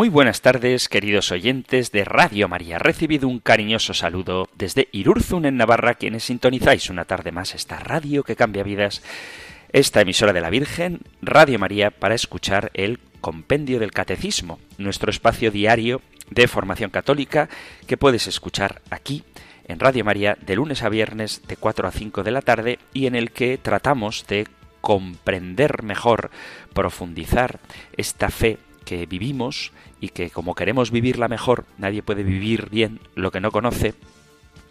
Muy buenas tardes, queridos oyentes de Radio María. Recibido un cariñoso saludo desde Irurzun, en Navarra, quienes sintonizáis una tarde más esta radio que cambia vidas, esta emisora de la Virgen, Radio María, para escuchar el Compendio del Catecismo, nuestro espacio diario de formación católica que puedes escuchar aquí en Radio María de lunes a viernes de 4 a 5 de la tarde y en el que tratamos de comprender mejor, profundizar esta fe que vivimos y que como queremos vivirla mejor, nadie puede vivir bien lo que no conoce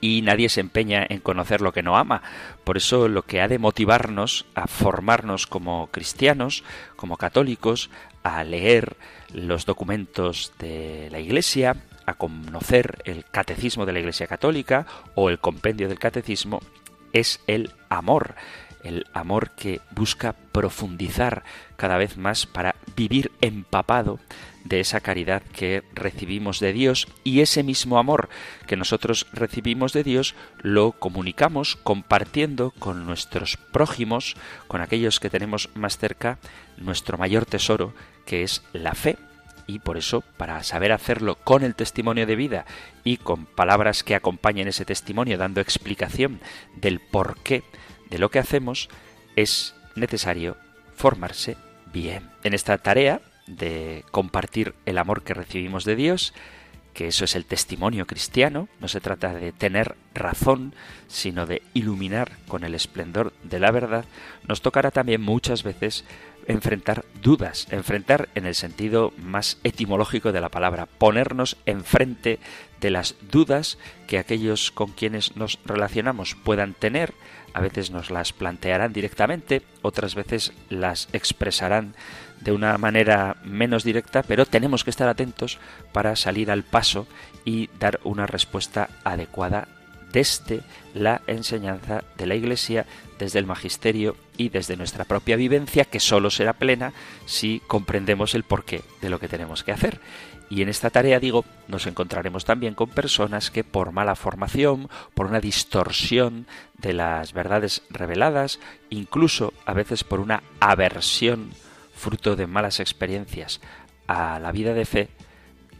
y nadie se empeña en conocer lo que no ama. Por eso lo que ha de motivarnos a formarnos como cristianos, como católicos, a leer los documentos de la Iglesia, a conocer el catecismo de la Iglesia Católica o el compendio del catecismo, es el amor el amor que busca profundizar cada vez más para vivir empapado de esa caridad que recibimos de Dios y ese mismo amor que nosotros recibimos de Dios lo comunicamos compartiendo con nuestros prójimos, con aquellos que tenemos más cerca, nuestro mayor tesoro que es la fe. Y por eso, para saber hacerlo con el testimonio de vida y con palabras que acompañen ese testimonio, dando explicación del por qué de lo que hacemos, es necesario formarse bien. En esta tarea de compartir el amor que recibimos de Dios, que eso es el testimonio cristiano, no se trata de tener razón, sino de iluminar con el esplendor de la verdad, nos tocará también muchas veces enfrentar dudas, enfrentar en el sentido más etimológico de la palabra, ponernos enfrente de las dudas que aquellos con quienes nos relacionamos puedan tener, a veces nos las plantearán directamente, otras veces las expresarán de una manera menos directa, pero tenemos que estar atentos para salir al paso y dar una respuesta adecuada desde la enseñanza de la Iglesia, desde el magisterio y desde nuestra propia vivencia, que solo será plena si comprendemos el porqué de lo que tenemos que hacer. Y en esta tarea, digo, nos encontraremos también con personas que por mala formación, por una distorsión de las verdades reveladas, incluso a veces por una aversión fruto de malas experiencias a la vida de fe,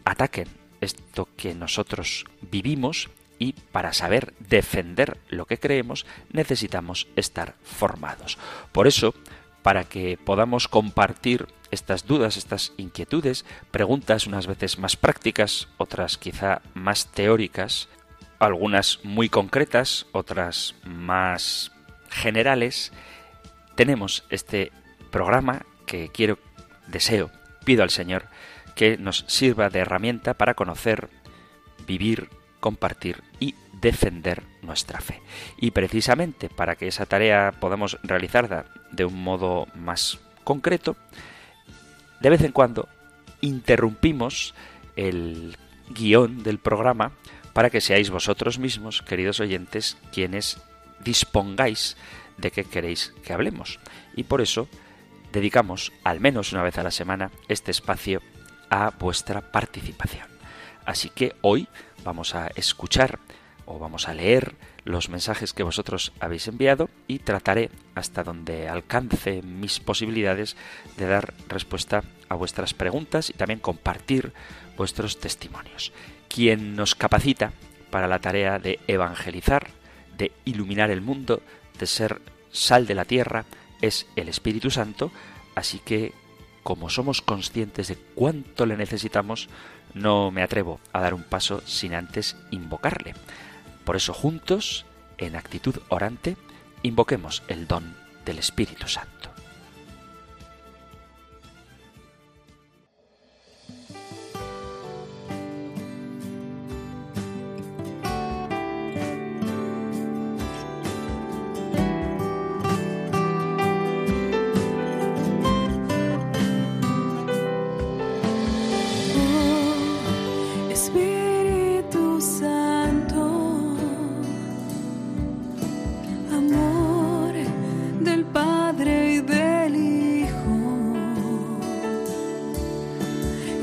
ataquen esto que nosotros vivimos y para saber defender lo que creemos necesitamos estar formados. Por eso, para que podamos compartir estas dudas, estas inquietudes, preguntas unas veces más prácticas, otras quizá más teóricas, algunas muy concretas, otras más generales, tenemos este programa que quiero, deseo, pido al Señor que nos sirva de herramienta para conocer, vivir, compartir y defender nuestra fe. Y precisamente para que esa tarea podamos realizarla de un modo más concreto, de vez en cuando interrumpimos el guion del programa para que seáis vosotros mismos, queridos oyentes, quienes dispongáis de qué queréis que hablemos. Y por eso dedicamos al menos una vez a la semana este espacio a vuestra participación. Así que hoy vamos a escuchar o vamos a leer los mensajes que vosotros habéis enviado y trataré hasta donde alcance mis posibilidades de dar respuesta a vuestras preguntas y también compartir vuestros testimonios. Quien nos capacita para la tarea de evangelizar, de iluminar el mundo, de ser sal de la tierra, es el Espíritu Santo, así que como somos conscientes de cuánto le necesitamos, no me atrevo a dar un paso sin antes invocarle. Por eso juntos, en actitud orante, invoquemos el don del Espíritu Santo.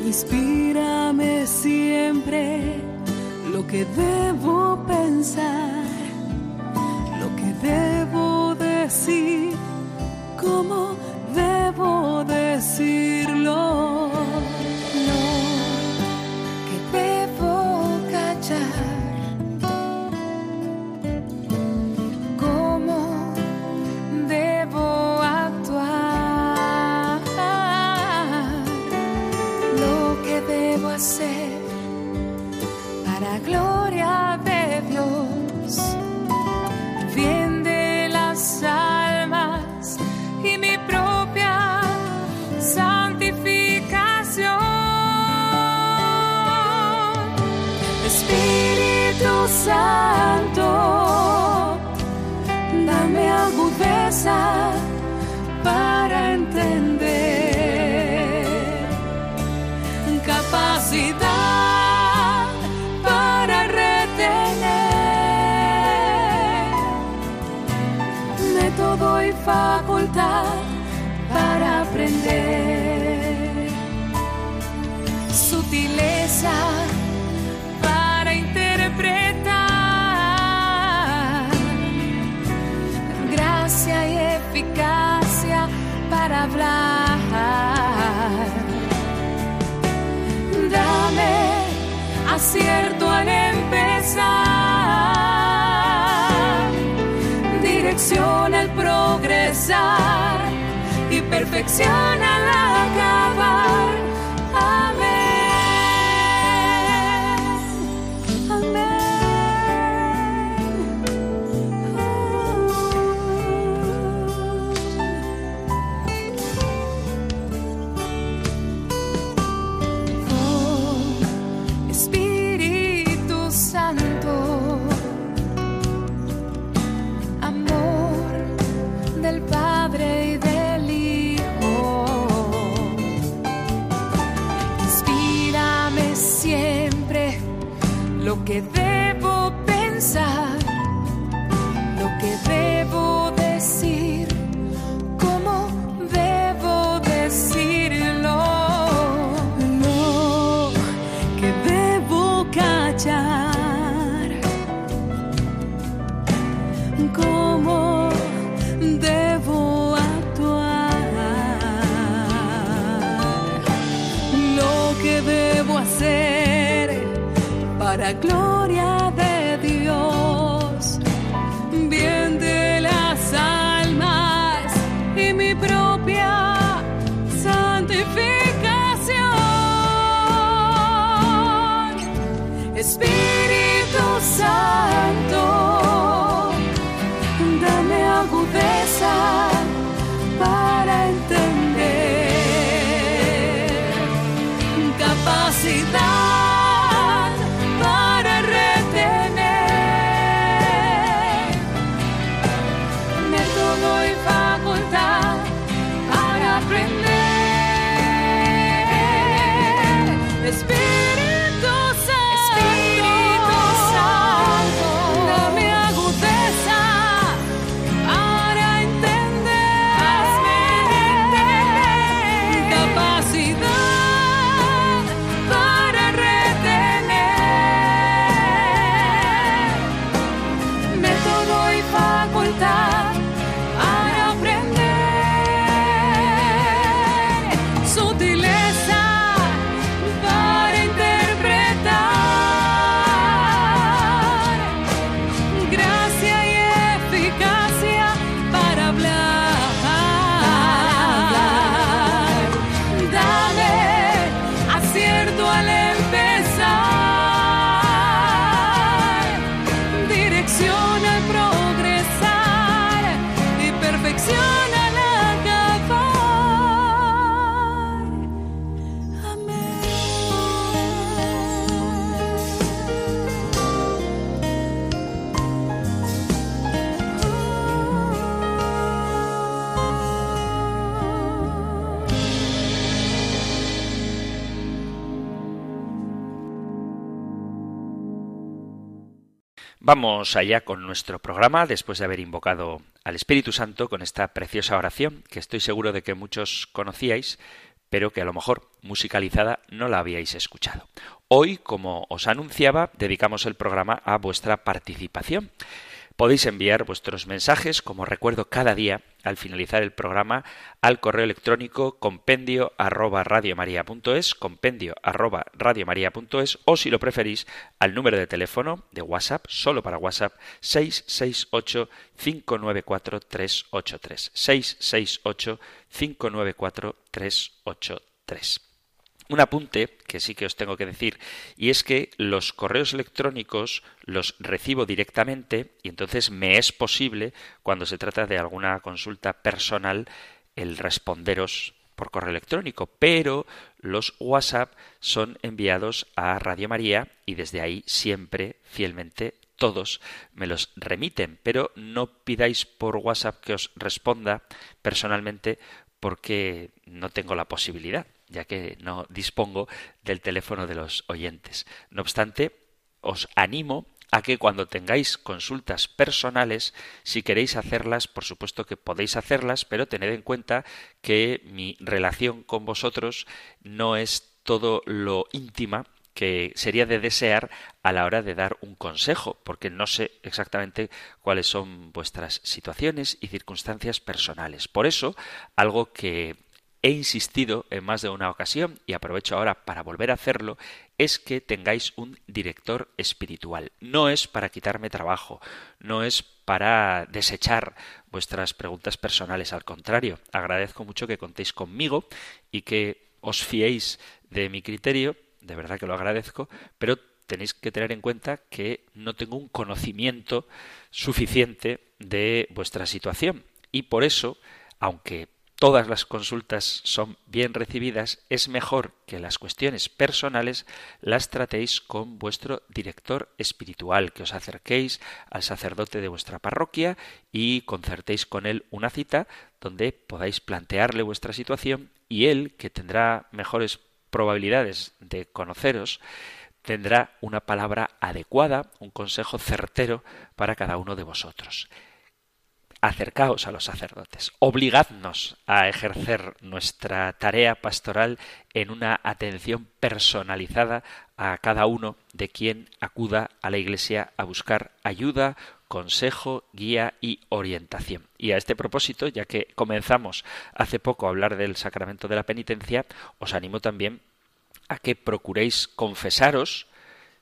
Inspírame siempre lo que debo pensar, lo que debo decir, cómo perfecciona. Vamos allá con nuestro programa después de haber invocado al Espíritu Santo con esta preciosa oración que estoy seguro de que muchos conocíais, pero que a lo mejor musicalizada no la habíais escuchado. Hoy, como os anunciaba, dedicamos el programa a vuestra participación. Podéis enviar vuestros mensajes, como recuerdo cada día, al finalizar el programa, al correo electrónico compendio arroba radiomaria.es, compendio arroba o si lo preferís, al número de teléfono de WhatsApp, solo para WhatsApp, 668 594 383. 668 594 383 un apunte que sí que os tengo que decir, y es que los correos electrónicos los recibo directamente y entonces me es posible, cuando se trata de alguna consulta personal, el responderos por correo electrónico, pero los WhatsApp son enviados a Radio María y desde ahí siempre, fielmente, todos me los remiten, pero no pidáis por WhatsApp que os responda personalmente porque no tengo la posibilidad ya que no dispongo del teléfono de los oyentes. No obstante, os animo a que cuando tengáis consultas personales, si queréis hacerlas, por supuesto que podéis hacerlas, pero tened en cuenta que mi relación con vosotros no es todo lo íntima que sería de desear a la hora de dar un consejo, porque no sé exactamente cuáles son vuestras situaciones y circunstancias personales. Por eso, algo que he insistido en más de una ocasión, y aprovecho ahora para volver a hacerlo, es que tengáis un director espiritual. No es para quitarme trabajo, no es para desechar vuestras preguntas personales, al contrario, agradezco mucho que contéis conmigo y que os fiéis de mi criterio, de verdad que lo agradezco, pero tenéis que tener en cuenta que no tengo un conocimiento suficiente de vuestra situación y por eso, aunque todas las consultas son bien recibidas, es mejor que las cuestiones personales las tratéis con vuestro director espiritual, que os acerquéis al sacerdote de vuestra parroquia y concertéis con él una cita donde podáis plantearle vuestra situación y él, que tendrá mejores probabilidades de conoceros, tendrá una palabra adecuada, un consejo certero para cada uno de vosotros acercaos a los sacerdotes, obligadnos a ejercer nuestra tarea pastoral en una atención personalizada a cada uno de quien acuda a la Iglesia a buscar ayuda, consejo, guía y orientación. Y a este propósito, ya que comenzamos hace poco a hablar del sacramento de la penitencia, os animo también a que procuréis confesaros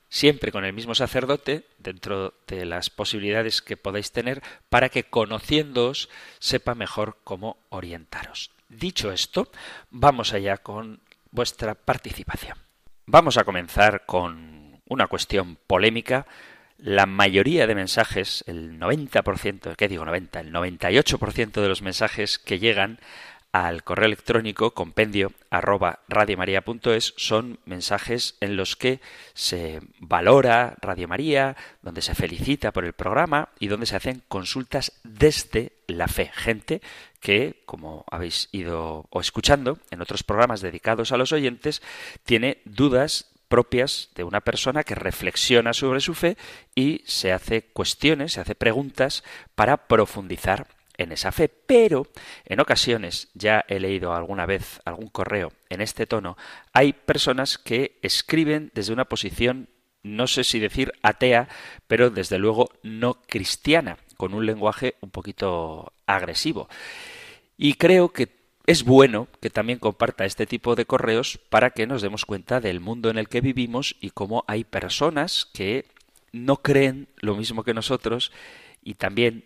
siempre con el mismo sacerdote, dentro de las posibilidades que podáis tener, para que conociéndoos sepa mejor cómo orientaros. Dicho esto, vamos allá con vuestra participación. Vamos a comenzar con una cuestión polémica. La mayoría de mensajes, el 90%, ¿qué digo 90? El 98% de los mensajes que llegan al correo electrónico compendio arroba radiomaria.es son mensajes en los que se valora Radio María, donde se felicita por el programa y donde se hacen consultas desde la fe. Gente que, como habéis ido o escuchando en otros programas dedicados a los oyentes, tiene dudas propias de una persona que reflexiona sobre su fe y se hace cuestiones, se hace preguntas para profundizar en esa fe, pero en ocasiones, ya he leído alguna vez algún correo en este tono, hay personas que escriben desde una posición, no sé si decir atea, pero desde luego no cristiana, con un lenguaje un poquito agresivo. Y creo que es bueno que también comparta este tipo de correos para que nos demos cuenta del mundo en el que vivimos y cómo hay personas que no creen lo mismo que nosotros y también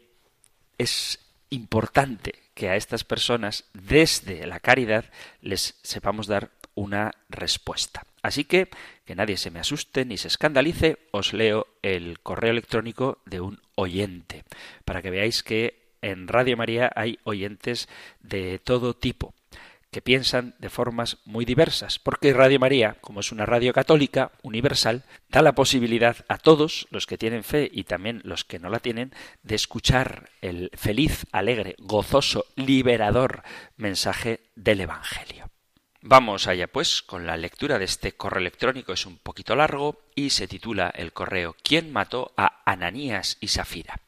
es importante que a estas personas desde la caridad les sepamos dar una respuesta. Así que, que nadie se me asuste ni se escandalice, os leo el correo electrónico de un oyente, para que veáis que en Radio María hay oyentes de todo tipo que piensan de formas muy diversas, porque Radio María, como es una radio católica universal, da la posibilidad a todos los que tienen fe y también los que no la tienen de escuchar el feliz, alegre, gozoso, liberador mensaje del Evangelio. Vamos allá pues con la lectura de este correo electrónico, es un poquito largo y se titula el correo ¿Quién mató a Ananías y Safira?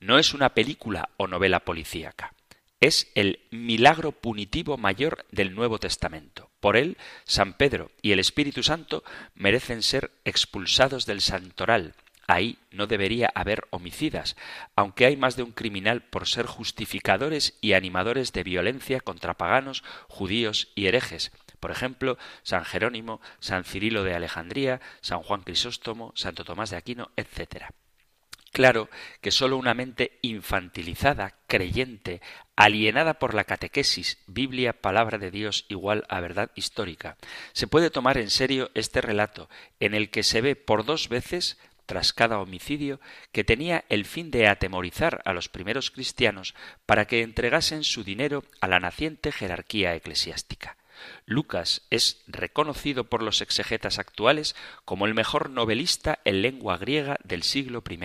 No es una película o novela policíaca es el milagro punitivo mayor del Nuevo Testamento. Por él, San Pedro y el Espíritu Santo merecen ser expulsados del santoral. Ahí no debería haber homicidas, aunque hay más de un criminal por ser justificadores y animadores de violencia contra paganos, judíos y herejes. Por ejemplo, San Jerónimo, San Cirilo de Alejandría, San Juan Crisóstomo, Santo Tomás de Aquino, etc. Claro que sólo una mente infantilizada, creyente, alienada por la catequesis, Biblia, palabra de Dios igual a verdad histórica, se puede tomar en serio este relato, en el que se ve por dos veces tras cada homicidio, que tenía el fin de atemorizar a los primeros cristianos para que entregasen su dinero a la naciente jerarquía eclesiástica. Lucas es reconocido por los exegetas actuales como el mejor novelista en lengua griega del siglo I.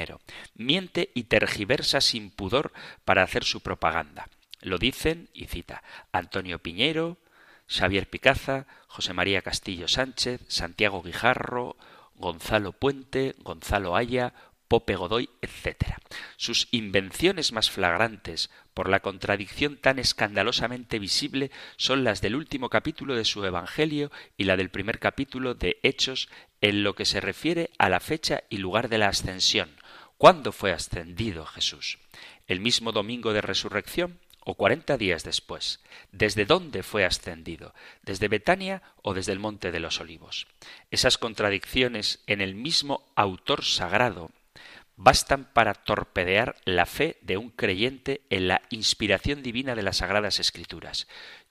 Miente y tergiversa sin pudor para hacer su propaganda. Lo dicen, y cita, Antonio Piñero, Xavier Picaza, José María Castillo Sánchez, Santiago Guijarro, Gonzalo Puente, Gonzalo Aya, Pope Godoy, etc. Sus invenciones más flagrantes, por la contradicción tan escandalosamente visible, son las del último capítulo de su Evangelio y la del primer capítulo de Hechos en lo que se refiere a la fecha y lugar de la ascensión. ¿Cuándo fue ascendido Jesús? ¿El mismo domingo de resurrección? O cuarenta días después. ¿Desde dónde fue ascendido? ¿Desde Betania o desde el Monte de los Olivos? Esas contradicciones en el mismo autor sagrado bastan para torpedear la fe de un creyente en la inspiración divina de las Sagradas Escrituras.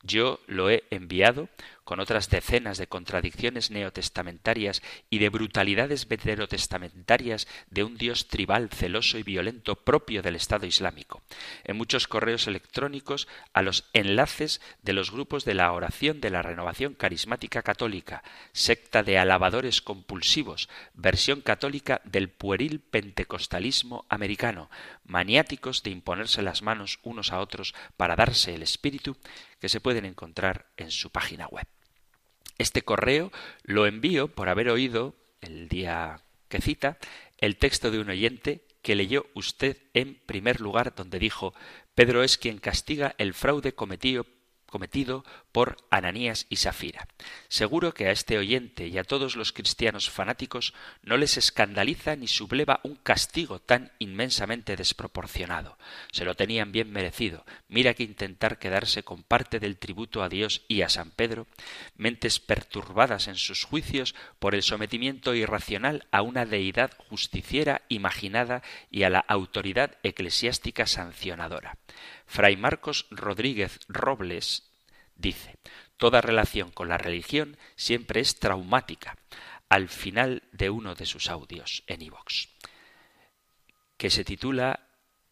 Yo lo he enviado con otras decenas de contradicciones neotestamentarias y de brutalidades veterotestamentarias de un Dios tribal, celoso y violento propio del Estado Islámico. En muchos correos electrónicos a los enlaces de los grupos de la oración de la renovación carismática católica, secta de alabadores compulsivos, versión católica del pueril pentecostalismo americano, maniáticos de imponerse las manos unos a otros para darse el espíritu, que se pueden encontrar en su página web. Este correo lo envío por haber oído, el día que cita, el texto de un oyente que leyó usted en primer lugar donde dijo Pedro es quien castiga el fraude cometido cometido por Ananías y Safira. Seguro que a este oyente y a todos los cristianos fanáticos no les escandaliza ni subleva un castigo tan inmensamente desproporcionado. Se lo tenían bien merecido. Mira que intentar quedarse con parte del tributo a Dios y a San Pedro, mentes perturbadas en sus juicios por el sometimiento irracional a una deidad justiciera imaginada y a la autoridad eclesiástica sancionadora. Fray Marcos Rodríguez Robles dice, Toda relación con la religión siempre es traumática, al final de uno de sus audios en iVox, que se titula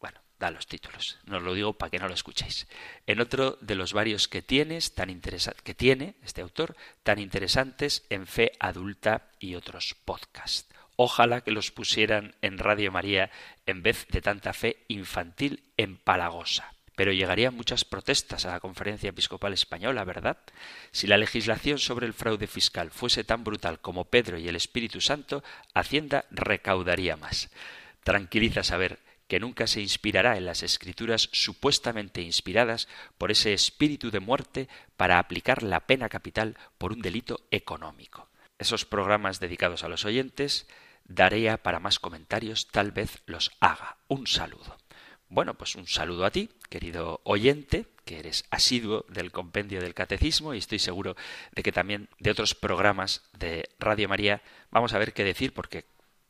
bueno, da los títulos, no lo digo para que no lo escuchéis. En otro de los varios que tienes, tan que tiene este autor, tan interesantes en fe adulta y otros podcasts. Ojalá que los pusieran en Radio María en vez de tanta fe infantil empalagosa. Pero llegarían muchas protestas a la Conferencia Episcopal Española, ¿verdad? Si la legislación sobre el fraude fiscal fuese tan brutal como Pedro y el Espíritu Santo, Hacienda recaudaría más. Tranquiliza saber que nunca se inspirará en las escrituras supuestamente inspiradas por ese espíritu de muerte para aplicar la pena capital por un delito económico. Esos programas dedicados a los oyentes daría para más comentarios, tal vez los haga. Un saludo. Bueno, pues un saludo a ti, querido oyente, que eres asiduo del compendio del catecismo y estoy seguro de que también de otros programas de Radio María vamos a ver qué decir porque,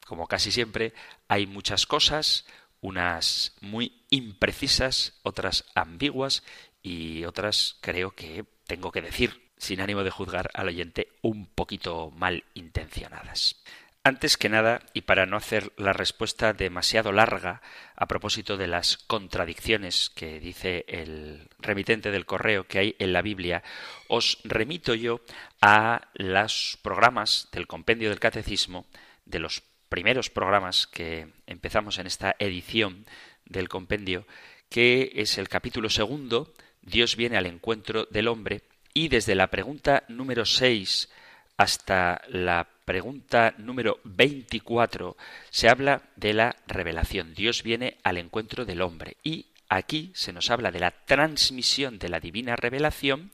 como casi siempre, hay muchas cosas, unas muy imprecisas, otras ambiguas y otras creo que tengo que decir, sin ánimo de juzgar al oyente, un poquito mal intencionadas. Antes que nada, y para no hacer la respuesta demasiado larga a propósito de las contradicciones que dice el remitente del correo que hay en la Biblia, os remito yo a los programas del compendio del catecismo, de los primeros programas que empezamos en esta edición del compendio, que es el capítulo segundo, Dios viene al encuentro del hombre, y desde la pregunta número seis hasta la pregunta número 24 se habla de la revelación. Dios viene al encuentro del hombre y aquí se nos habla de la transmisión de la divina revelación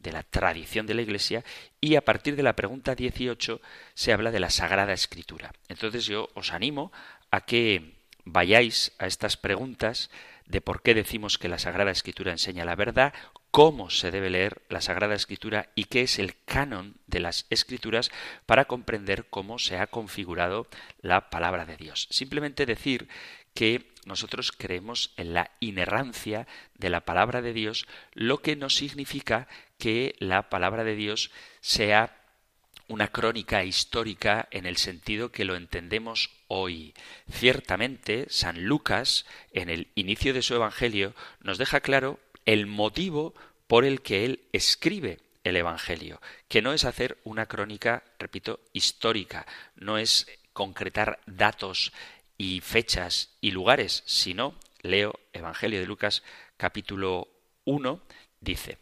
de la tradición de la Iglesia y a partir de la pregunta 18 se habla de la Sagrada Escritura. Entonces yo os animo a que vayáis a estas preguntas de por qué decimos que la Sagrada Escritura enseña la verdad, cómo se debe leer la Sagrada Escritura y qué es el canon de las Escrituras para comprender cómo se ha configurado la palabra de Dios. Simplemente decir que nosotros creemos en la inerrancia de la palabra de Dios, lo que no significa que la palabra de Dios sea una crónica histórica en el sentido que lo entendemos hoy. Ciertamente, San Lucas, en el inicio de su Evangelio, nos deja claro el motivo por el que él escribe el Evangelio, que no es hacer una crónica, repito, histórica, no es concretar datos y fechas y lugares, sino, leo Evangelio de Lucas capítulo 1, dice,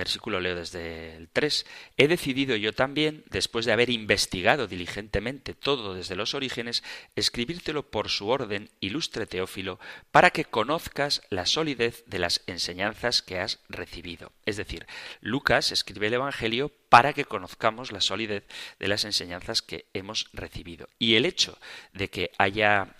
Versículo leo desde el 3. He decidido yo también, después de haber investigado diligentemente todo desde los orígenes, escribírtelo por su orden, ilustre Teófilo, para que conozcas la solidez de las enseñanzas que has recibido. Es decir, Lucas escribe el Evangelio para que conozcamos la solidez de las enseñanzas que hemos recibido. Y el hecho de que haya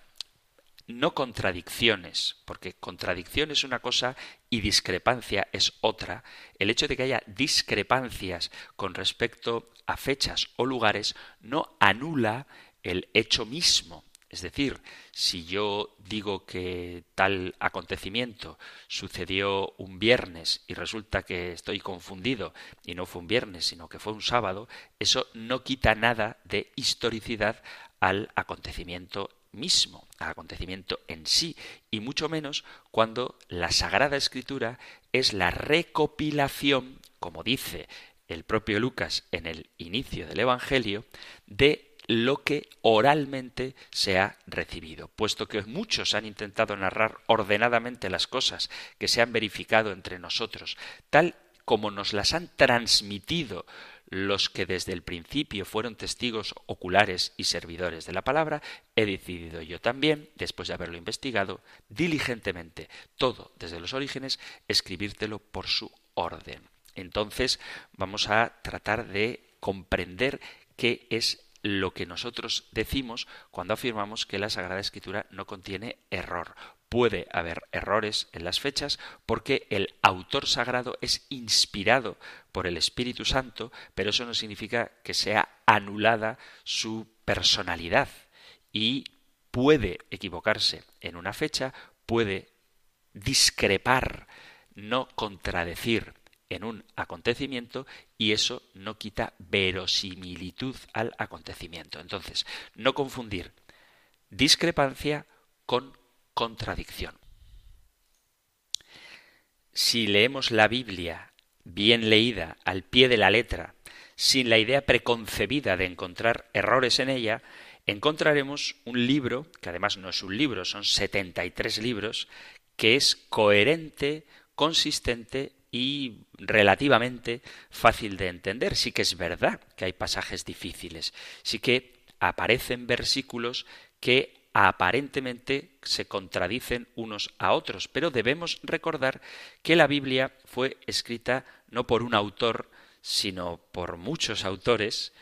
no contradicciones, porque contradicción es una cosa y discrepancia es otra, el hecho de que haya discrepancias con respecto a fechas o lugares no anula el hecho mismo. Es decir, si yo digo que tal acontecimiento sucedió un viernes y resulta que estoy confundido y no fue un viernes, sino que fue un sábado, eso no quita nada de historicidad al acontecimiento mismo, al acontecimiento en sí, y mucho menos cuando la Sagrada Escritura es la recopilación, como dice el propio Lucas en el inicio del Evangelio, de lo que oralmente se ha recibido, puesto que muchos han intentado narrar ordenadamente las cosas que se han verificado entre nosotros, tal como nos las han transmitido los que desde el principio fueron testigos oculares y servidores de la palabra, he decidido yo también, después de haberlo investigado diligentemente todo desde los orígenes, escribírtelo por su orden. Entonces vamos a tratar de comprender qué es lo que nosotros decimos cuando afirmamos que la Sagrada Escritura no contiene error. Puede haber errores en las fechas porque el autor sagrado es inspirado por el Espíritu Santo, pero eso no significa que sea anulada su personalidad y puede equivocarse en una fecha, puede discrepar, no contradecir en un acontecimiento y eso no quita verosimilitud al acontecimiento. Entonces, no confundir discrepancia con contradicción. Si leemos la Biblia bien leída, al pie de la letra, sin la idea preconcebida de encontrar errores en ella, encontraremos un libro, que además no es un libro, son 73 libros, que es coherente, consistente y relativamente fácil de entender. Sí que es verdad que hay pasajes difíciles, sí que aparecen versículos que aparentemente se contradicen unos a otros, pero debemos recordar que la Biblia fue escrita no por un autor, sino por muchos autores,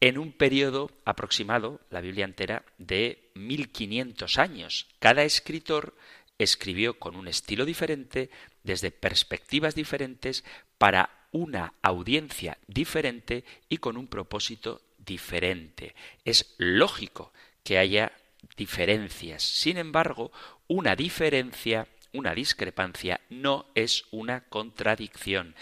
en un periodo aproximado, la Biblia entera, de 1500 años. Cada escritor escribió con un estilo diferente, desde perspectivas diferentes, para una audiencia diferente y con un propósito diferente. Es lógico que haya diferencias. Sin embargo, una diferencia, una discrepancia, no es una contradicción.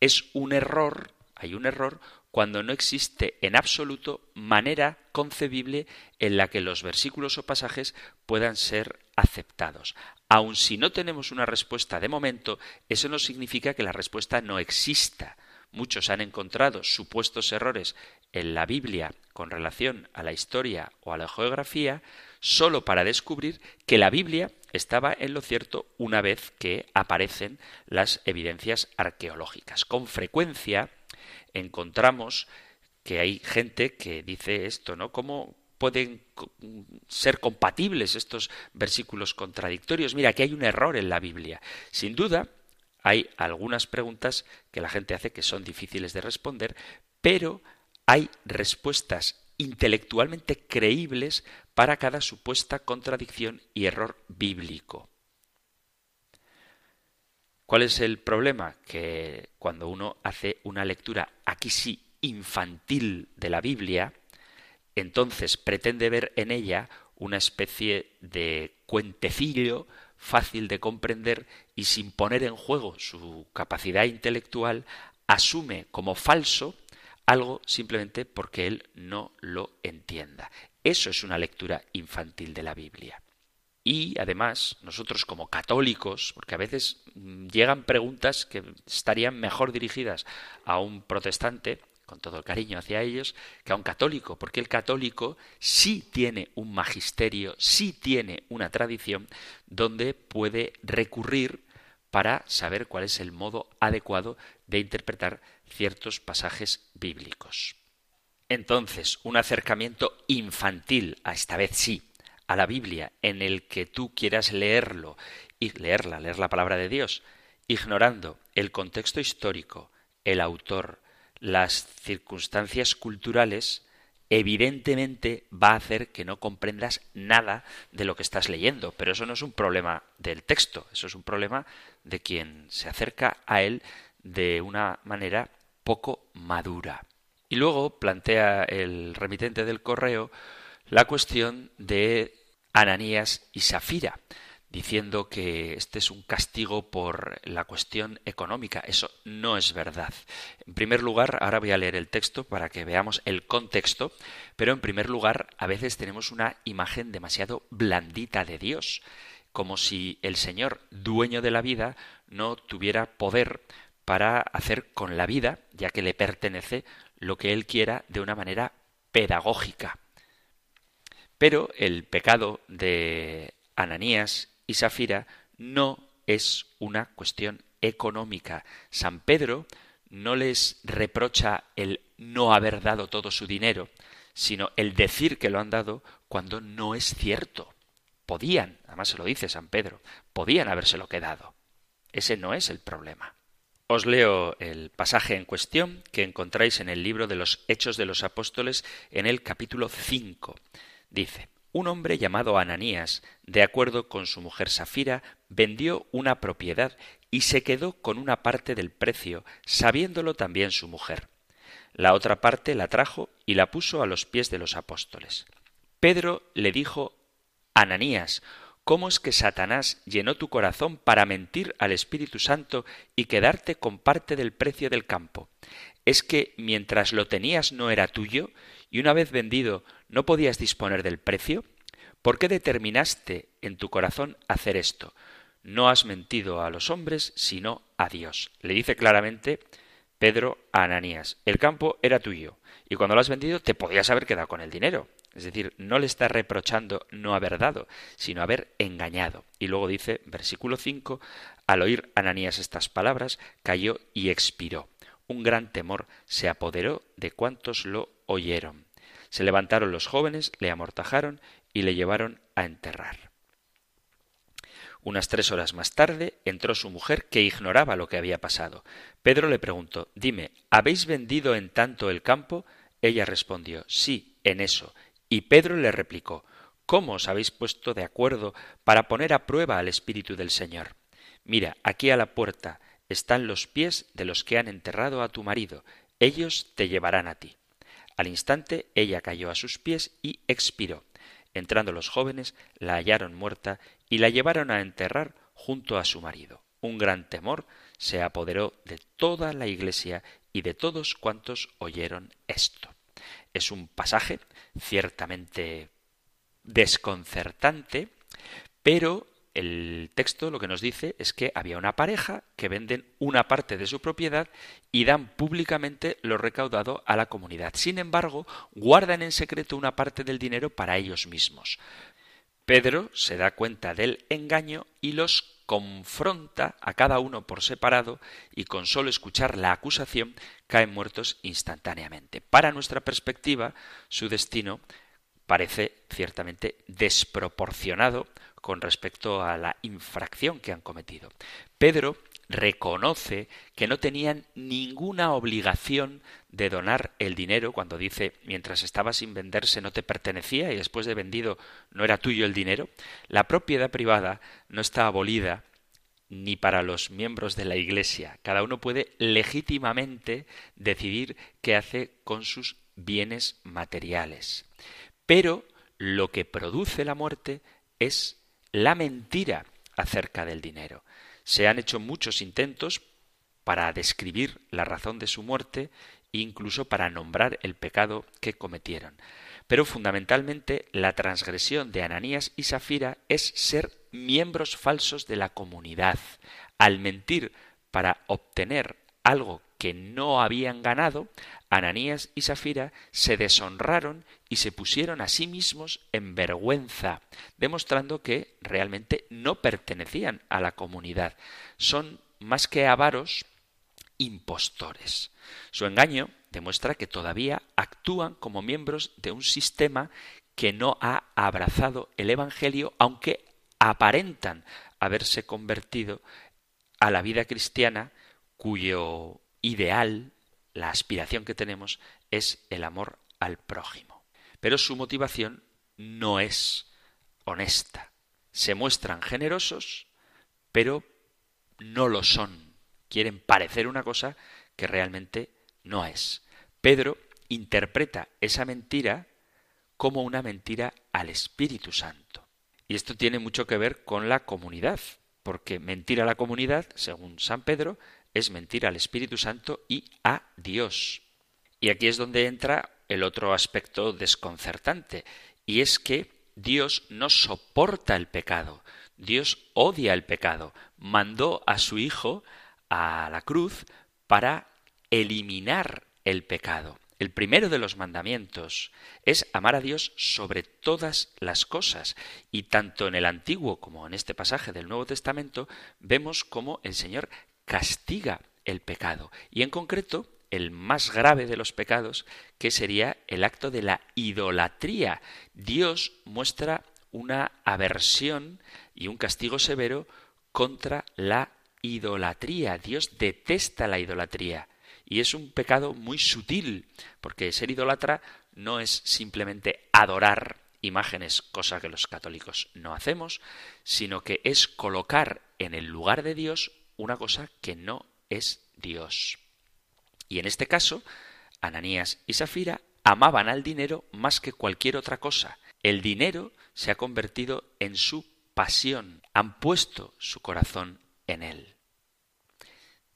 Es un error, hay un error cuando no existe en absoluto manera concebible en la que los versículos o pasajes puedan ser aceptados. Aun si no tenemos una respuesta de momento, eso no significa que la respuesta no exista. Muchos han encontrado supuestos errores en la Biblia con relación a la historia o a la geografía solo para descubrir que la Biblia estaba en lo cierto una vez que aparecen las evidencias arqueológicas. Con frecuencia encontramos que hay gente que dice esto, ¿no? ¿Cómo pueden ser compatibles estos versículos contradictorios? Mira, que hay un error en la Biblia. Sin duda, hay algunas preguntas que la gente hace que son difíciles de responder, pero hay respuestas intelectualmente creíbles para cada supuesta contradicción y error bíblico. ¿Cuál es el problema? Que cuando uno hace una lectura, aquí sí, infantil de la Biblia, entonces pretende ver en ella una especie de cuentecillo fácil de comprender y sin poner en juego su capacidad intelectual, asume como falso algo simplemente porque él no lo entienda. Eso es una lectura infantil de la Biblia. Y además, nosotros como católicos, porque a veces mm, llegan preguntas que estarían mejor dirigidas a un protestante, con todo el cariño hacia ellos, que a un católico, porque el católico sí tiene un magisterio, sí tiene una tradición donde puede recurrir para saber cuál es el modo adecuado de interpretar ciertos pasajes bíblicos. Entonces, un acercamiento infantil, a esta vez sí, a la Biblia, en el que tú quieras leerlo y leerla, leer la palabra de Dios, ignorando el contexto histórico, el autor, las circunstancias culturales, evidentemente va a hacer que no comprendas nada de lo que estás leyendo. Pero eso no es un problema del texto, eso es un problema de quien se acerca a él de una manera poco madura. Y luego plantea el remitente del correo la cuestión de Ananías y Safira diciendo que este es un castigo por la cuestión económica. Eso no es verdad. En primer lugar, ahora voy a leer el texto para que veamos el contexto, pero en primer lugar, a veces tenemos una imagen demasiado blandita de Dios, como si el Señor, dueño de la vida, no tuviera poder para hacer con la vida, ya que le pertenece, lo que Él quiera de una manera pedagógica. Pero el pecado de Ananías y Safira no es una cuestión económica. San Pedro no les reprocha el no haber dado todo su dinero, sino el decir que lo han dado cuando no es cierto. Podían, además se lo dice San Pedro, podían habérselo quedado. Ese no es el problema. Os leo el pasaje en cuestión que encontráis en el libro de los Hechos de los Apóstoles en el capítulo 5. Dice, un hombre llamado Ananías, de acuerdo con su mujer Safira, vendió una propiedad y se quedó con una parte del precio, sabiéndolo también su mujer. La otra parte la trajo y la puso a los pies de los apóstoles. Pedro le dijo Ananías, ¿cómo es que Satanás llenó tu corazón para mentir al Espíritu Santo y quedarte con parte del precio del campo? ¿Es que mientras lo tenías no era tuyo y una vez vendido no podías disponer del precio? ¿Por qué determinaste en tu corazón hacer esto? No has mentido a los hombres, sino a Dios. Le dice claramente Pedro a Ananías, el campo era tuyo, y cuando lo has vendido te podías haber quedado con el dinero. Es decir, no le está reprochando no haber dado, sino haber engañado. Y luego dice, versículo 5, al oír Ananías estas palabras, cayó y expiró. Un gran temor se apoderó de cuantos lo oyeron. Se levantaron los jóvenes, le amortajaron y le llevaron a enterrar. Unas tres horas más tarde entró su mujer, que ignoraba lo que había pasado. Pedro le preguntó Dime, ¿habéis vendido en tanto el campo? Ella respondió Sí, en eso. Y Pedro le replicó ¿Cómo os habéis puesto de acuerdo para poner a prueba al Espíritu del Señor? Mira, aquí a la puerta están los pies de los que han enterrado a tu marido. Ellos te llevarán a ti. Al instante ella cayó a sus pies y expiró. Entrando los jóvenes, la hallaron muerta y la llevaron a enterrar junto a su marido. Un gran temor se apoderó de toda la iglesia y de todos cuantos oyeron esto. Es un pasaje ciertamente desconcertante, pero el texto lo que nos dice es que había una pareja que venden una parte de su propiedad y dan públicamente lo recaudado a la comunidad. Sin embargo, guardan en secreto una parte del dinero para ellos mismos. Pedro se da cuenta del engaño y los confronta a cada uno por separado y con solo escuchar la acusación caen muertos instantáneamente. Para nuestra perspectiva, su destino parece ciertamente desproporcionado con respecto a la infracción que han cometido. Pedro reconoce que no tenían ninguna obligación de donar el dinero cuando dice mientras estaba sin venderse no te pertenecía y después de vendido no era tuyo el dinero, la propiedad privada no está abolida ni para los miembros de la Iglesia. Cada uno puede legítimamente decidir qué hace con sus bienes materiales. Pero lo que produce la muerte es la mentira acerca del dinero. Se han hecho muchos intentos para describir la razón de su muerte incluso para nombrar el pecado que cometieron. Pero fundamentalmente la transgresión de Ananías y Safira es ser miembros falsos de la comunidad. Al mentir para obtener algo que no habían ganado, Ananías y Safira se deshonraron y se pusieron a sí mismos en vergüenza, demostrando que realmente no pertenecían a la comunidad. Son más que avaros, impostores. Su engaño demuestra que todavía actúan como miembros de un sistema que no ha abrazado el Evangelio, aunque aparentan haberse convertido a la vida cristiana cuyo ideal, la aspiración que tenemos, es el amor al prójimo. Pero su motivación no es honesta. Se muestran generosos, pero no lo son. Quieren parecer una cosa que realmente no es. Pedro interpreta esa mentira como una mentira al Espíritu Santo. Y esto tiene mucho que ver con la comunidad, porque mentir a la comunidad, según San Pedro, es mentir al Espíritu Santo y a Dios. Y aquí es donde entra el otro aspecto desconcertante, y es que Dios no soporta el pecado, Dios odia el pecado, mandó a su Hijo a la cruz para eliminar el pecado. El primero de los mandamientos es amar a Dios sobre todas las cosas. Y tanto en el Antiguo como en este pasaje del Nuevo Testamento vemos cómo el Señor castiga el pecado. Y en concreto, el más grave de los pecados, que sería el acto de la idolatría. Dios muestra una aversión y un castigo severo contra la idolatría. Dios detesta la idolatría. Y es un pecado muy sutil, porque ser idólatra no es simplemente adorar imágenes, cosa que los católicos no hacemos, sino que es colocar en el lugar de Dios una cosa que no es Dios. Y en este caso, Ananías y Safira amaban al dinero más que cualquier otra cosa. El dinero se ha convertido en su pasión, han puesto su corazón en él.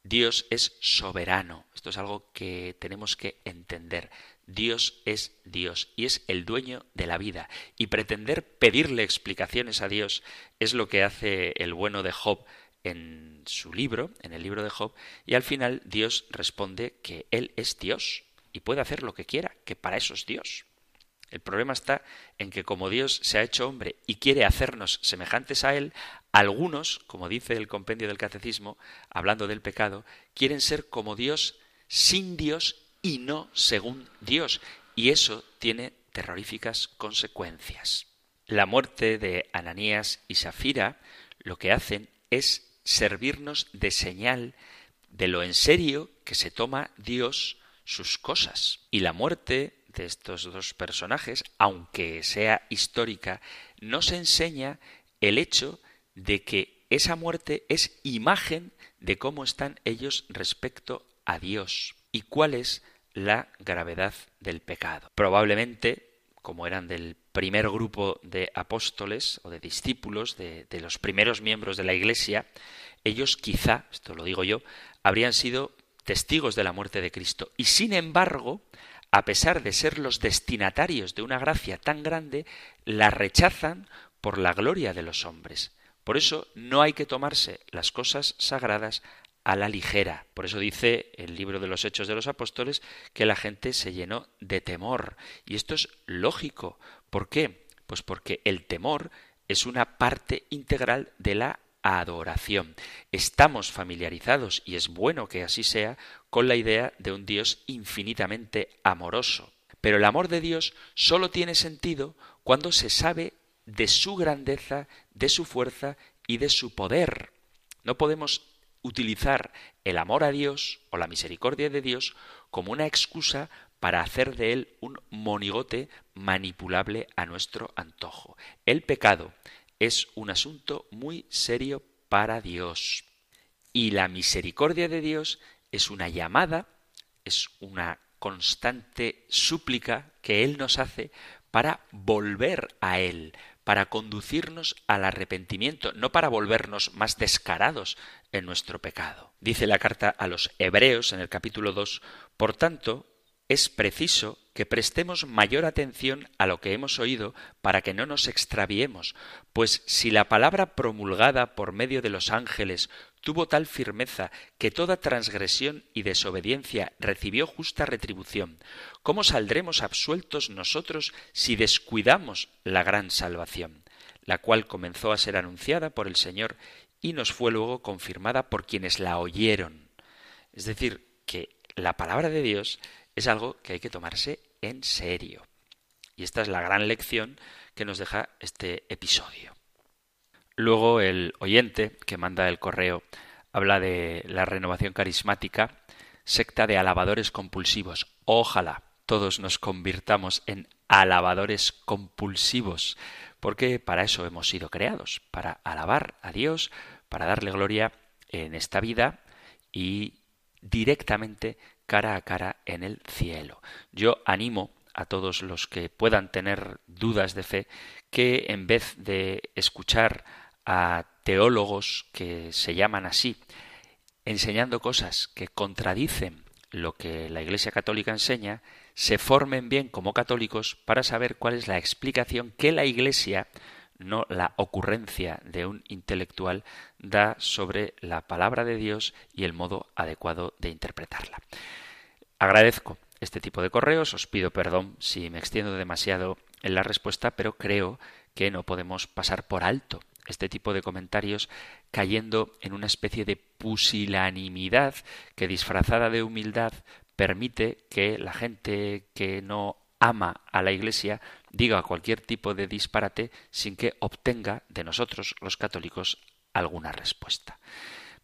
Dios es soberano. Esto es algo que tenemos que entender. Dios es Dios y es el dueño de la vida. Y pretender pedirle explicaciones a Dios es lo que hace el bueno de Job en su libro, en el libro de Job, y al final Dios responde que Él es Dios y puede hacer lo que quiera, que para eso es Dios. El problema está en que como Dios se ha hecho hombre y quiere hacernos semejantes a Él, algunos, como dice el compendio del catecismo, hablando del pecado, quieren ser como Dios sin Dios y no según Dios. Y eso tiene terroríficas consecuencias. La muerte de Ananías y Safira lo que hacen es servirnos de señal de lo en serio que se toma Dios sus cosas. Y la muerte de estos dos personajes, aunque sea histórica, nos enseña el hecho de que esa muerte es imagen de cómo están ellos respecto a Dios y cuál es la gravedad del pecado. Probablemente, como eran del primer grupo de apóstoles o de discípulos, de, de los primeros miembros de la Iglesia, ellos quizá, esto lo digo yo, habrían sido testigos de la muerte de Cristo. Y sin embargo, a pesar de ser los destinatarios de una gracia tan grande, la rechazan por la gloria de los hombres. Por eso no hay que tomarse las cosas sagradas a la ligera. Por eso dice el libro de los Hechos de los Apóstoles que la gente se llenó de temor. Y esto es lógico. ¿Por qué? Pues porque el temor es una parte integral de la adoración. Estamos familiarizados, y es bueno que así sea, con la idea de un Dios infinitamente amoroso. Pero el amor de Dios solo tiene sentido cuando se sabe de su grandeza, de su fuerza y de su poder. No podemos utilizar el amor a Dios o la misericordia de Dios como una excusa para hacer de él un monigote manipulable a nuestro antojo. El pecado es un asunto muy serio para Dios. Y la misericordia de Dios es una llamada, es una constante súplica que Él nos hace para volver a Él, para conducirnos al arrepentimiento, no para volvernos más descarados en nuestro pecado. Dice la carta a los Hebreos en el capítulo 2, por tanto, es preciso que prestemos mayor atención a lo que hemos oído para que no nos extraviemos, pues si la palabra promulgada por medio de los ángeles tuvo tal firmeza que toda transgresión y desobediencia recibió justa retribución, ¿cómo saldremos absueltos nosotros si descuidamos la gran salvación, la cual comenzó a ser anunciada por el Señor y nos fue luego confirmada por quienes la oyeron? Es decir, que la palabra de Dios es algo que hay que tomarse en serio. Y esta es la gran lección que nos deja este episodio. Luego el oyente que manda el correo habla de la renovación carismática, secta de alabadores compulsivos. Ojalá todos nos convirtamos en alabadores compulsivos, porque para eso hemos sido creados, para alabar a Dios, para darle gloria en esta vida y directamente cara a cara en el cielo. Yo animo a todos los que puedan tener dudas de fe que en vez de escuchar a teólogos que se llaman así, enseñando cosas que contradicen lo que la Iglesia Católica enseña, se formen bien como católicos para saber cuál es la explicación que la Iglesia no la ocurrencia de un intelectual da sobre la palabra de Dios y el modo adecuado de interpretarla. Agradezco este tipo de correos, os pido perdón si me extiendo demasiado en la respuesta, pero creo que no podemos pasar por alto este tipo de comentarios cayendo en una especie de pusilanimidad que disfrazada de humildad permite que la gente que no ama a la Iglesia diga cualquier tipo de disparate sin que obtenga de nosotros los católicos alguna respuesta.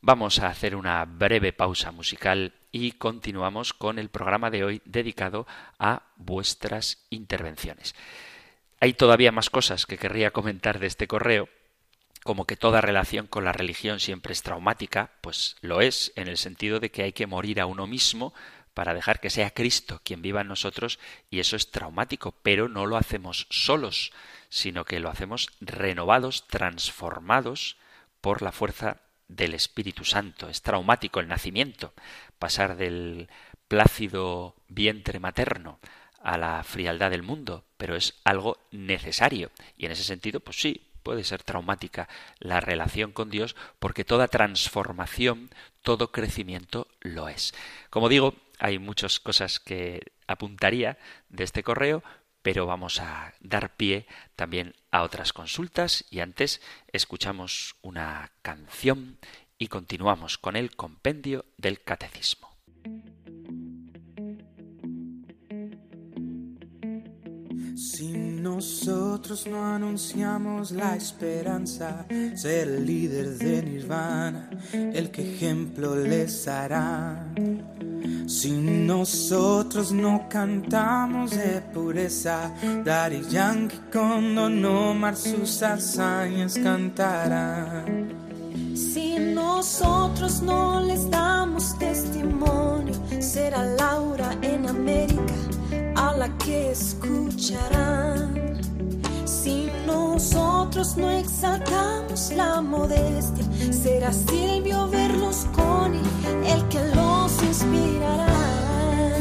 Vamos a hacer una breve pausa musical y continuamos con el programa de hoy dedicado a vuestras intervenciones. Hay todavía más cosas que querría comentar de este correo, como que toda relación con la religión siempre es traumática, pues lo es, en el sentido de que hay que morir a uno mismo para dejar que sea Cristo quien viva en nosotros y eso es traumático, pero no lo hacemos solos, sino que lo hacemos renovados, transformados por la fuerza del Espíritu Santo. Es traumático el nacimiento, pasar del plácido vientre materno a la frialdad del mundo, pero es algo necesario. Y en ese sentido, pues sí, puede ser traumática la relación con Dios, porque toda transformación, todo crecimiento lo es. Como digo, hay muchas cosas que apuntaría de este correo, pero vamos a dar pie también a otras consultas y antes escuchamos una canción y continuamos con el compendio del catecismo. Si nosotros no anunciamos la esperanza, ser líder de Nirvana, el que ejemplo les hará. Si nosotros no cantamos de pureza, Daddy Yankee con Don Omar sus hazañas cantarán. Si nosotros no les damos testimonio, será Laura en América la que escucharán. Si nosotros no exaltamos la modestia, será Silvio Berlusconi el que los inspirará.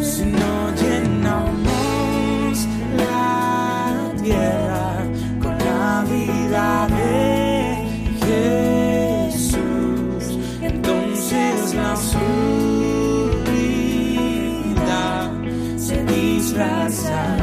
Si no llenamos la tierra con la vida de Jesús, entonces la side.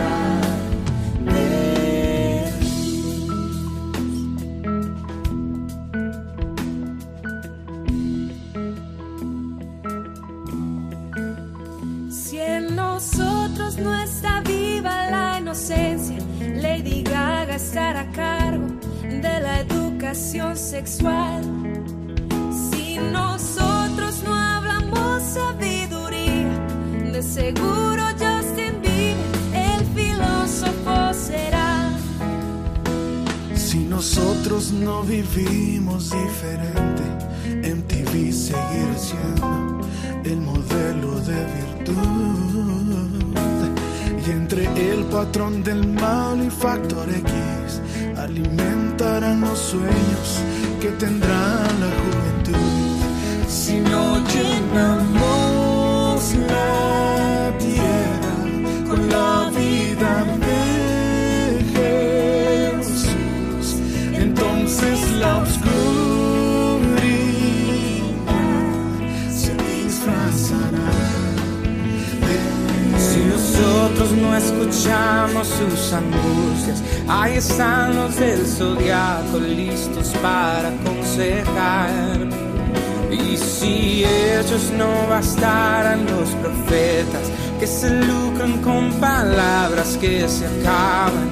No bastaran los profetas que se lucran con palabras que se acaban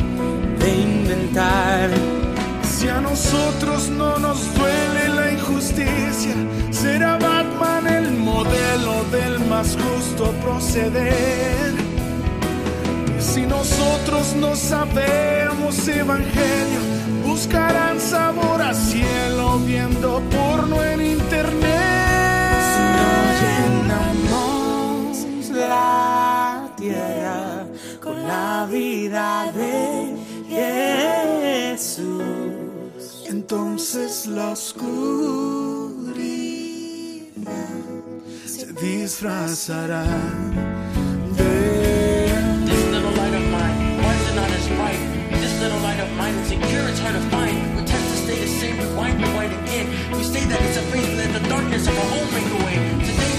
de inventar. Si a nosotros no nos duele la injusticia, será Batman el modelo del más justo proceder. Si nosotros no sabemos evangelio, buscarán sabor a cielo viendo porno en internet. Llenamos la tierra con la vida de Jesús, entonces la oscuridad se disfrazará de This little light of mine, why it not? This little light of mine, it's hard to find. We tend to stay the same, rewind, rewind again. We say that it's a faith, let the darkness of our home make away. Today,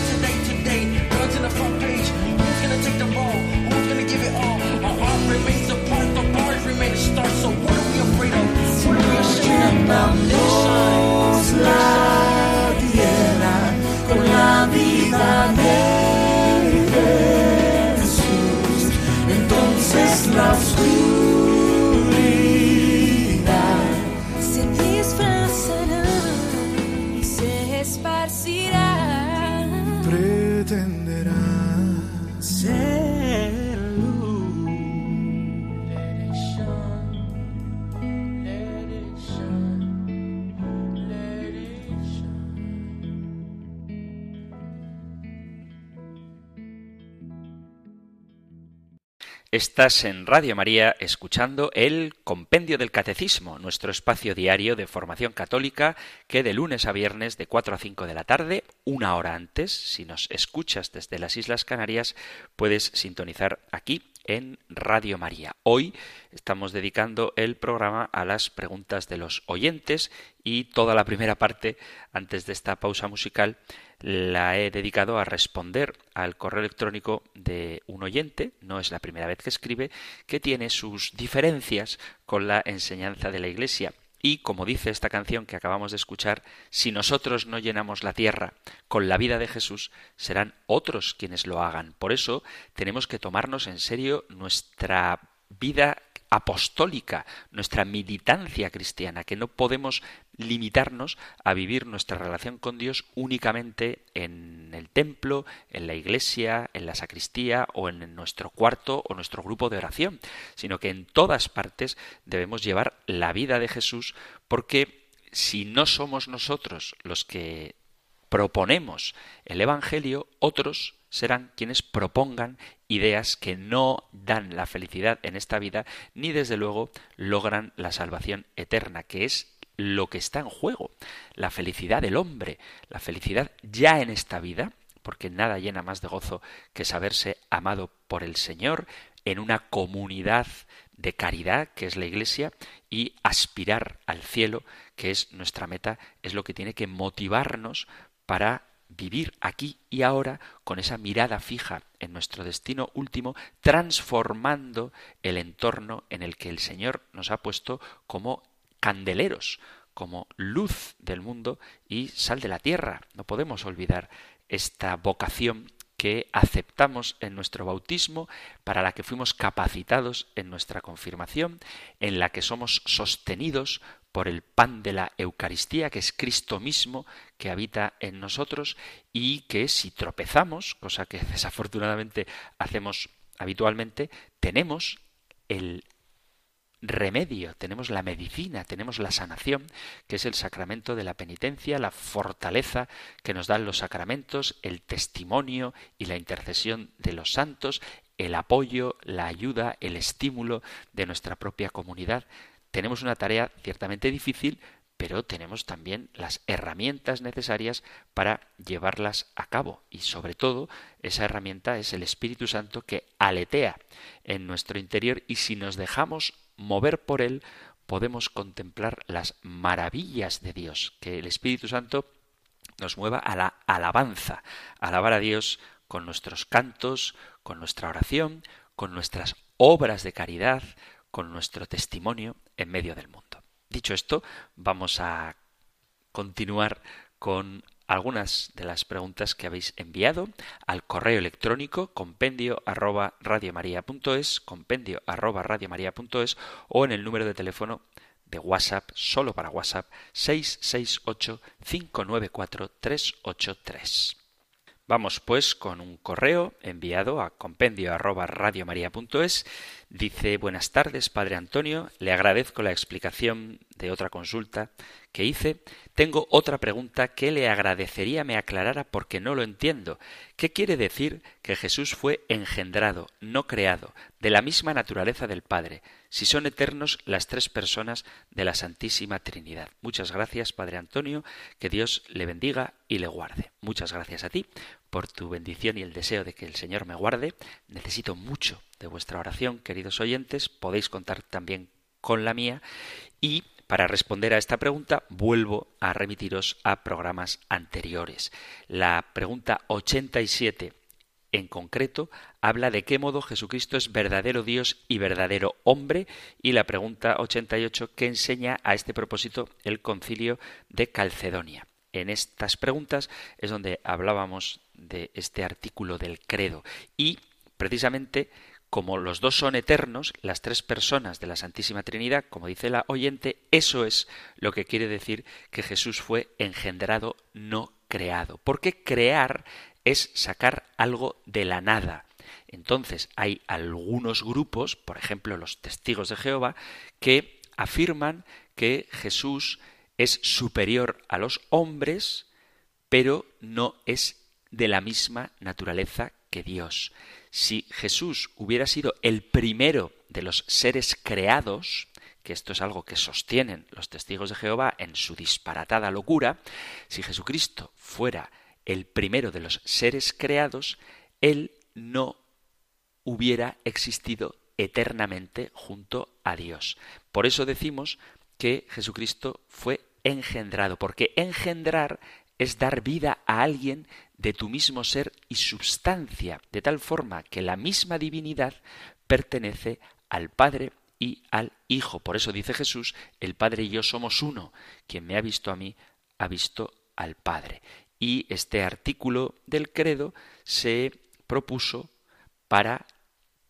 in the front page. Who's gonna take the ball? Who's gonna give it all? Our heart remains apart, the bars remain start. So what are we afraid of? What are we ashamed about? Shine, la tierra con la vida de Jesús. Entonces la Estás en Radio María escuchando el Compendio del Catecismo, nuestro espacio diario de formación católica que de lunes a viernes de 4 a 5 de la tarde, una hora antes, si nos escuchas desde las Islas Canarias, puedes sintonizar aquí en Radio María. Hoy estamos dedicando el programa a las preguntas de los oyentes y toda la primera parte, antes de esta pausa musical, la he dedicado a responder al correo electrónico de un oyente, no es la primera vez que escribe, que tiene sus diferencias con la enseñanza de la Iglesia. Y como dice esta canción que acabamos de escuchar, si nosotros no llenamos la tierra con la vida de Jesús, serán otros quienes lo hagan. Por eso tenemos que tomarnos en serio nuestra vida apostólica, nuestra militancia cristiana, que no podemos limitarnos a vivir nuestra relación con Dios únicamente en el templo, en la iglesia, en la sacristía o en nuestro cuarto o nuestro grupo de oración, sino que en todas partes debemos llevar la vida de Jesús porque si no somos nosotros los que proponemos el Evangelio, otros serán quienes propongan ideas que no dan la felicidad en esta vida, ni desde luego logran la salvación eterna, que es lo que está en juego, la felicidad del hombre, la felicidad ya en esta vida, porque nada llena más de gozo que saberse amado por el Señor en una comunidad de caridad, que es la Iglesia, y aspirar al cielo, que es nuestra meta, es lo que tiene que motivarnos para vivir aquí y ahora con esa mirada fija en nuestro destino último, transformando el entorno en el que el Señor nos ha puesto como candeleros, como luz del mundo y sal de la tierra. No podemos olvidar esta vocación que aceptamos en nuestro bautismo, para la que fuimos capacitados en nuestra confirmación, en la que somos sostenidos por el pan de la Eucaristía, que es Cristo mismo que habita en nosotros y que si tropezamos, cosa que desafortunadamente hacemos habitualmente, tenemos el remedio, tenemos la medicina, tenemos la sanación, que es el sacramento de la penitencia, la fortaleza que nos dan los sacramentos, el testimonio y la intercesión de los santos, el apoyo, la ayuda, el estímulo de nuestra propia comunidad. Tenemos una tarea ciertamente difícil, pero tenemos también las herramientas necesarias para llevarlas a cabo. Y sobre todo, esa herramienta es el Espíritu Santo que aletea en nuestro interior y si nos dejamos mover por él, podemos contemplar las maravillas de Dios, que el Espíritu Santo nos mueva a la alabanza, alabar a Dios con nuestros cantos, con nuestra oración, con nuestras obras de caridad, con nuestro testimonio en medio del mundo. Dicho esto, vamos a continuar con algunas de las preguntas que habéis enviado al correo electrónico compendio arroba compendio arroba o en el número de teléfono de WhatsApp, solo para WhatsApp, 668 594 383. Vamos pues con un correo enviado a compendio arroba Dice Buenas tardes, Padre Antonio. Le agradezco la explicación de otra consulta que hice. Tengo otra pregunta que le agradecería me aclarara porque no lo entiendo. ¿Qué quiere decir que Jesús fue engendrado, no creado, de la misma naturaleza del Padre, si son eternos las tres personas de la Santísima Trinidad? Muchas gracias, Padre Antonio. Que Dios le bendiga y le guarde. Muchas gracias a ti por tu bendición y el deseo de que el Señor me guarde. Necesito mucho de vuestra oración, queridos oyentes. Podéis contar también con la mía. Y para responder a esta pregunta, vuelvo a remitiros a programas anteriores. La pregunta 87 en concreto habla de qué modo Jesucristo es verdadero Dios y verdadero hombre y la pregunta 88 que enseña a este propósito el concilio de Calcedonia. En estas preguntas es donde hablábamos de este artículo del credo y precisamente como los dos son eternos, las tres personas de la Santísima Trinidad, como dice la oyente, eso es lo que quiere decir que Jesús fue engendrado, no creado. Porque crear es sacar algo de la nada. Entonces hay algunos grupos, por ejemplo los testigos de Jehová, que afirman que Jesús es superior a los hombres, pero no es de la misma naturaleza que Dios si Jesús hubiera sido el primero de los seres creados, que esto es algo que sostienen los testigos de Jehová en su disparatada locura, si Jesucristo fuera el primero de los seres creados, Él no hubiera existido eternamente junto a Dios. Por eso decimos que Jesucristo fue engendrado, porque engendrar es dar vida a alguien de tu mismo ser y substancia, de tal forma que la misma divinidad pertenece al Padre y al Hijo. Por eso dice Jesús, el Padre y yo somos uno. Quien me ha visto a mí, ha visto al Padre. Y este artículo del credo se propuso para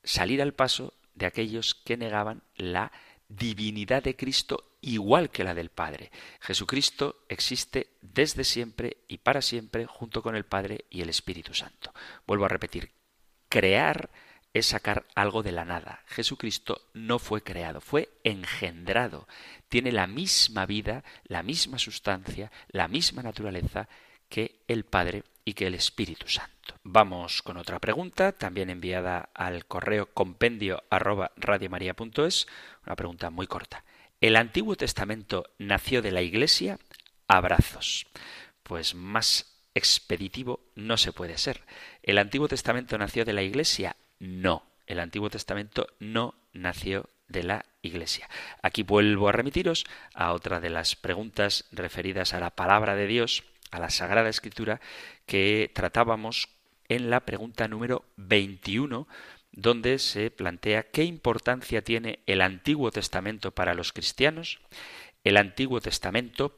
salir al paso de aquellos que negaban la de Cristo igual que la del Padre. Jesucristo existe desde siempre y para siempre junto con el Padre y el Espíritu Santo. Vuelvo a repetir, crear es sacar algo de la nada. Jesucristo no fue creado, fue engendrado. Tiene la misma vida, la misma sustancia, la misma naturaleza que el Padre y que el Espíritu Santo. Vamos con otra pregunta, también enviada al correo compendio arroba una pregunta muy corta. ¿El Antiguo Testamento nació de la Iglesia? Abrazos. Pues más expeditivo no se puede ser. ¿El Antiguo Testamento nació de la Iglesia? No. El Antiguo Testamento no nació de la Iglesia. Aquí vuelvo a remitiros a otra de las preguntas referidas a la palabra de Dios, a la Sagrada Escritura, que tratábamos en la pregunta número 21 donde se plantea qué importancia tiene el Antiguo Testamento para los cristianos. El Antiguo Testamento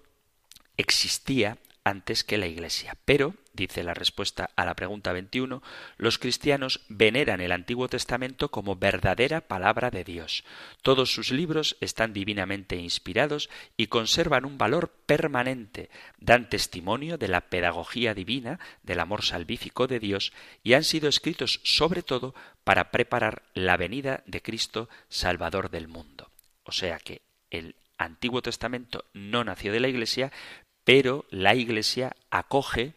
existía antes que la Iglesia. Pero, dice la respuesta a la pregunta 21, los cristianos veneran el Antiguo Testamento como verdadera palabra de Dios. Todos sus libros están divinamente inspirados y conservan un valor permanente, dan testimonio de la pedagogía divina, del amor salvífico de Dios y han sido escritos sobre todo para preparar la venida de Cristo, Salvador del mundo. O sea que el Antiguo Testamento no nació de la Iglesia, pero la Iglesia acoge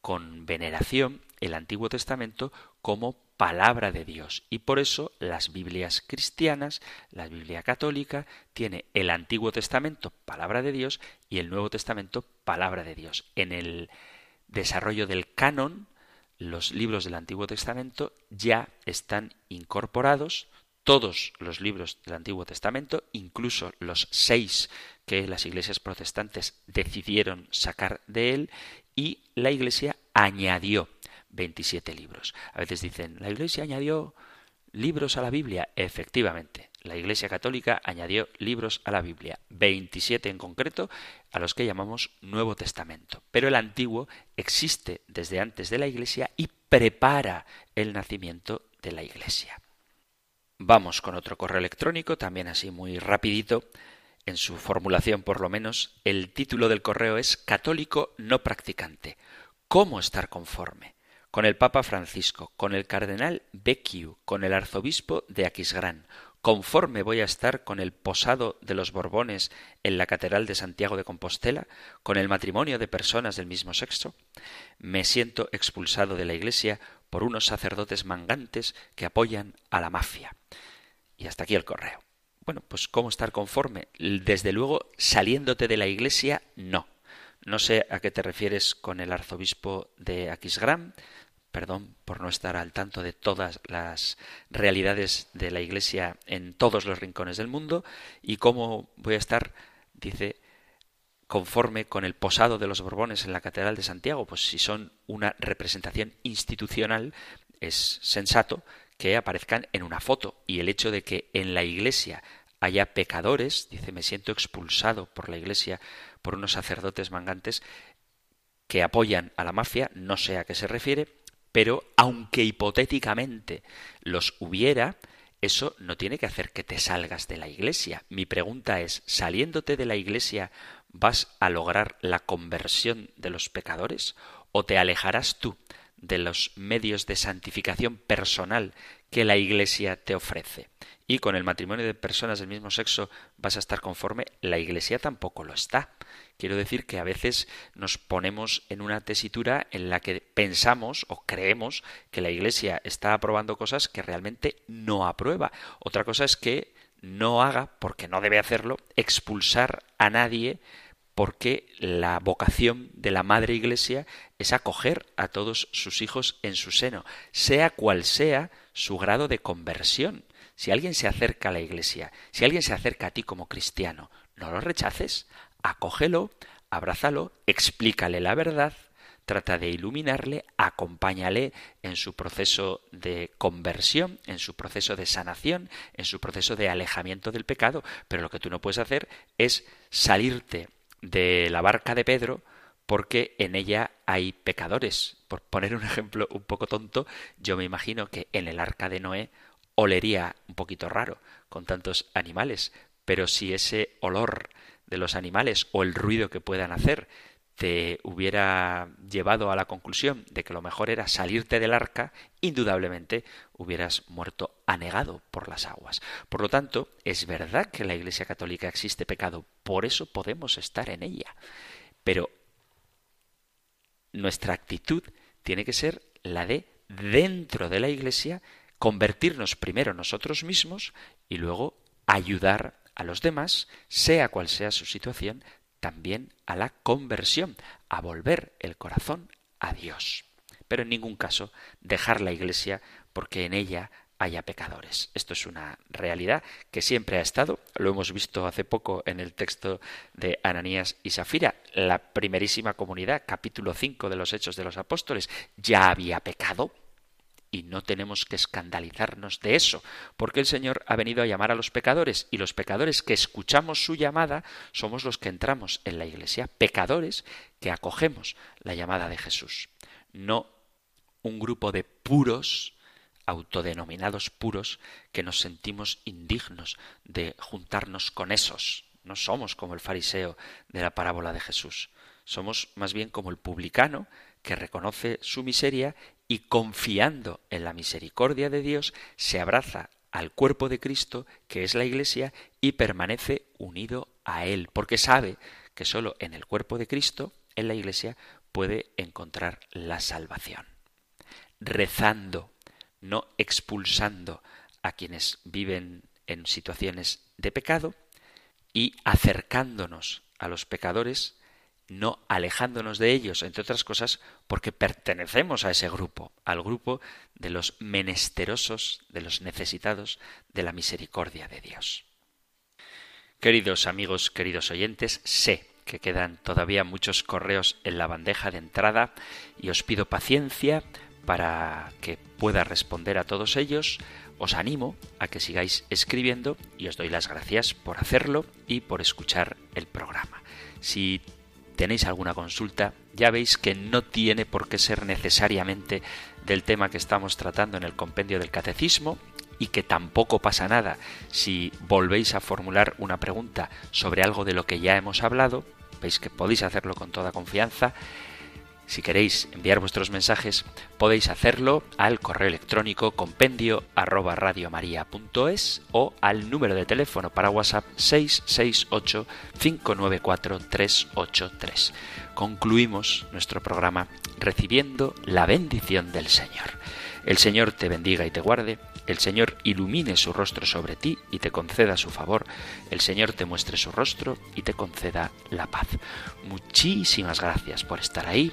con veneración el Antiguo Testamento como palabra de Dios. Y por eso las Biblias cristianas, la Biblia católica, tiene el Antiguo Testamento, palabra de Dios, y el Nuevo Testamento, palabra de Dios. En el desarrollo del canon, los libros del Antiguo Testamento ya están incorporados, todos los libros del Antiguo Testamento, incluso los seis que las iglesias protestantes decidieron sacar de él, y la iglesia añadió 27 libros. A veces dicen, la iglesia añadió libros a la Biblia. Efectivamente, la Iglesia Católica añadió libros a la Biblia, 27 en concreto, a los que llamamos Nuevo Testamento. Pero el Antiguo existe desde antes de la Iglesia y prepara el nacimiento de la Iglesia. Vamos con otro correo electrónico, también así muy rapidito, en su formulación por lo menos, el título del correo es Católico no practicante. ¿Cómo estar conforme? Con el Papa Francisco, con el Cardenal Becciu, con el Arzobispo de Aquisgrán. Conforme voy a estar con el posado de los Borbones en la Catedral de Santiago de Compostela, con el matrimonio de personas del mismo sexo. Me siento expulsado de la Iglesia por unos sacerdotes mangantes que apoyan a la mafia. Y hasta aquí el correo. Bueno, pues ¿cómo estar conforme? Desde luego, saliéndote de la iglesia, no. No sé a qué te refieres con el arzobispo de Aquisgrán, perdón por no estar al tanto de todas las realidades de la Iglesia en todos los rincones del mundo y cómo voy a estar, dice, conforme con el posado de los Borbones en la Catedral de Santiago, pues si son una representación institucional, es sensato que aparezcan en una foto. Y el hecho de que en la Iglesia haya pecadores, dice, me siento expulsado por la Iglesia por unos sacerdotes mangantes que apoyan a la mafia, no sé a qué se refiere, pero aunque hipotéticamente los hubiera, eso no tiene que hacer que te salgas de la Iglesia. Mi pregunta es, saliéndote de la Iglesia, ¿vas a lograr la conversión de los pecadores? ¿O te alejarás tú de los medios de santificación personal que la Iglesia te ofrece? Y con el matrimonio de personas del mismo sexo vas a estar conforme, la Iglesia tampoco lo está. Quiero decir que a veces nos ponemos en una tesitura en la que pensamos o creemos que la Iglesia está aprobando cosas que realmente no aprueba. Otra cosa es que no haga, porque no debe hacerlo, expulsar a nadie porque la vocación de la Madre Iglesia es acoger a todos sus hijos en su seno, sea cual sea su grado de conversión. Si alguien se acerca a la Iglesia, si alguien se acerca a ti como cristiano, no lo rechaces, acógelo, abrázalo, explícale la verdad, trata de iluminarle, acompáñale en su proceso de conversión, en su proceso de sanación, en su proceso de alejamiento del pecado, pero lo que tú no puedes hacer es salirte de la barca de Pedro porque en ella hay pecadores. Por poner un ejemplo un poco tonto, yo me imagino que en el arca de Noé olería un poquito raro con tantos animales, pero si ese olor de los animales o el ruido que puedan hacer te hubiera llevado a la conclusión de que lo mejor era salirte del arca, indudablemente hubieras muerto anegado por las aguas. Por lo tanto, es verdad que en la Iglesia Católica existe pecado, por eso podemos estar en ella. Pero nuestra actitud tiene que ser la de dentro de la Iglesia convertirnos primero nosotros mismos y luego ayudar a los demás, sea cual sea su situación, también a la conversión, a volver el corazón a Dios. Pero en ningún caso dejar la Iglesia porque en ella haya pecadores. Esto es una realidad que siempre ha estado, lo hemos visto hace poco en el texto de Ananías y Safira, la primerísima comunidad, capítulo 5 de los Hechos de los Apóstoles, ya había pecado y no tenemos que escandalizarnos de eso, porque el Señor ha venido a llamar a los pecadores y los pecadores que escuchamos su llamada somos los que entramos en la iglesia, pecadores que acogemos la llamada de Jesús, no un grupo de puros autodenominados puros que nos sentimos indignos de juntarnos con esos. No somos como el fariseo de la parábola de Jesús. Somos más bien como el publicano que reconoce su miseria y confiando en la misericordia de Dios se abraza al cuerpo de Cristo, que es la Iglesia, y permanece unido a Él, porque sabe que sólo en el cuerpo de Cristo, en la Iglesia, puede encontrar la salvación. Rezando, no expulsando a quienes viven en situaciones de pecado, y acercándonos a los pecadores, no alejándonos de ellos, entre otras cosas, porque pertenecemos a ese grupo, al grupo de los menesterosos, de los necesitados de la misericordia de Dios. Queridos amigos, queridos oyentes, sé que quedan todavía muchos correos en la bandeja de entrada y os pido paciencia para que pueda responder a todos ellos. Os animo a que sigáis escribiendo y os doy las gracias por hacerlo y por escuchar el programa. Si tenéis alguna consulta, ya veis que no tiene por qué ser necesariamente del tema que estamos tratando en el compendio del catecismo y que tampoco pasa nada. Si volvéis a formular una pregunta sobre algo de lo que ya hemos hablado, veis que podéis hacerlo con toda confianza si queréis enviar vuestros mensajes, podéis hacerlo al correo electrónico compendio o al número de teléfono para WhatsApp 668 594 383. Concluimos nuestro programa recibiendo la bendición del Señor. El Señor te bendiga y te guarde, el Señor ilumine su rostro sobre ti y te conceda su favor, el Señor te muestre su rostro y te conceda la paz. Muchísimas gracias por estar ahí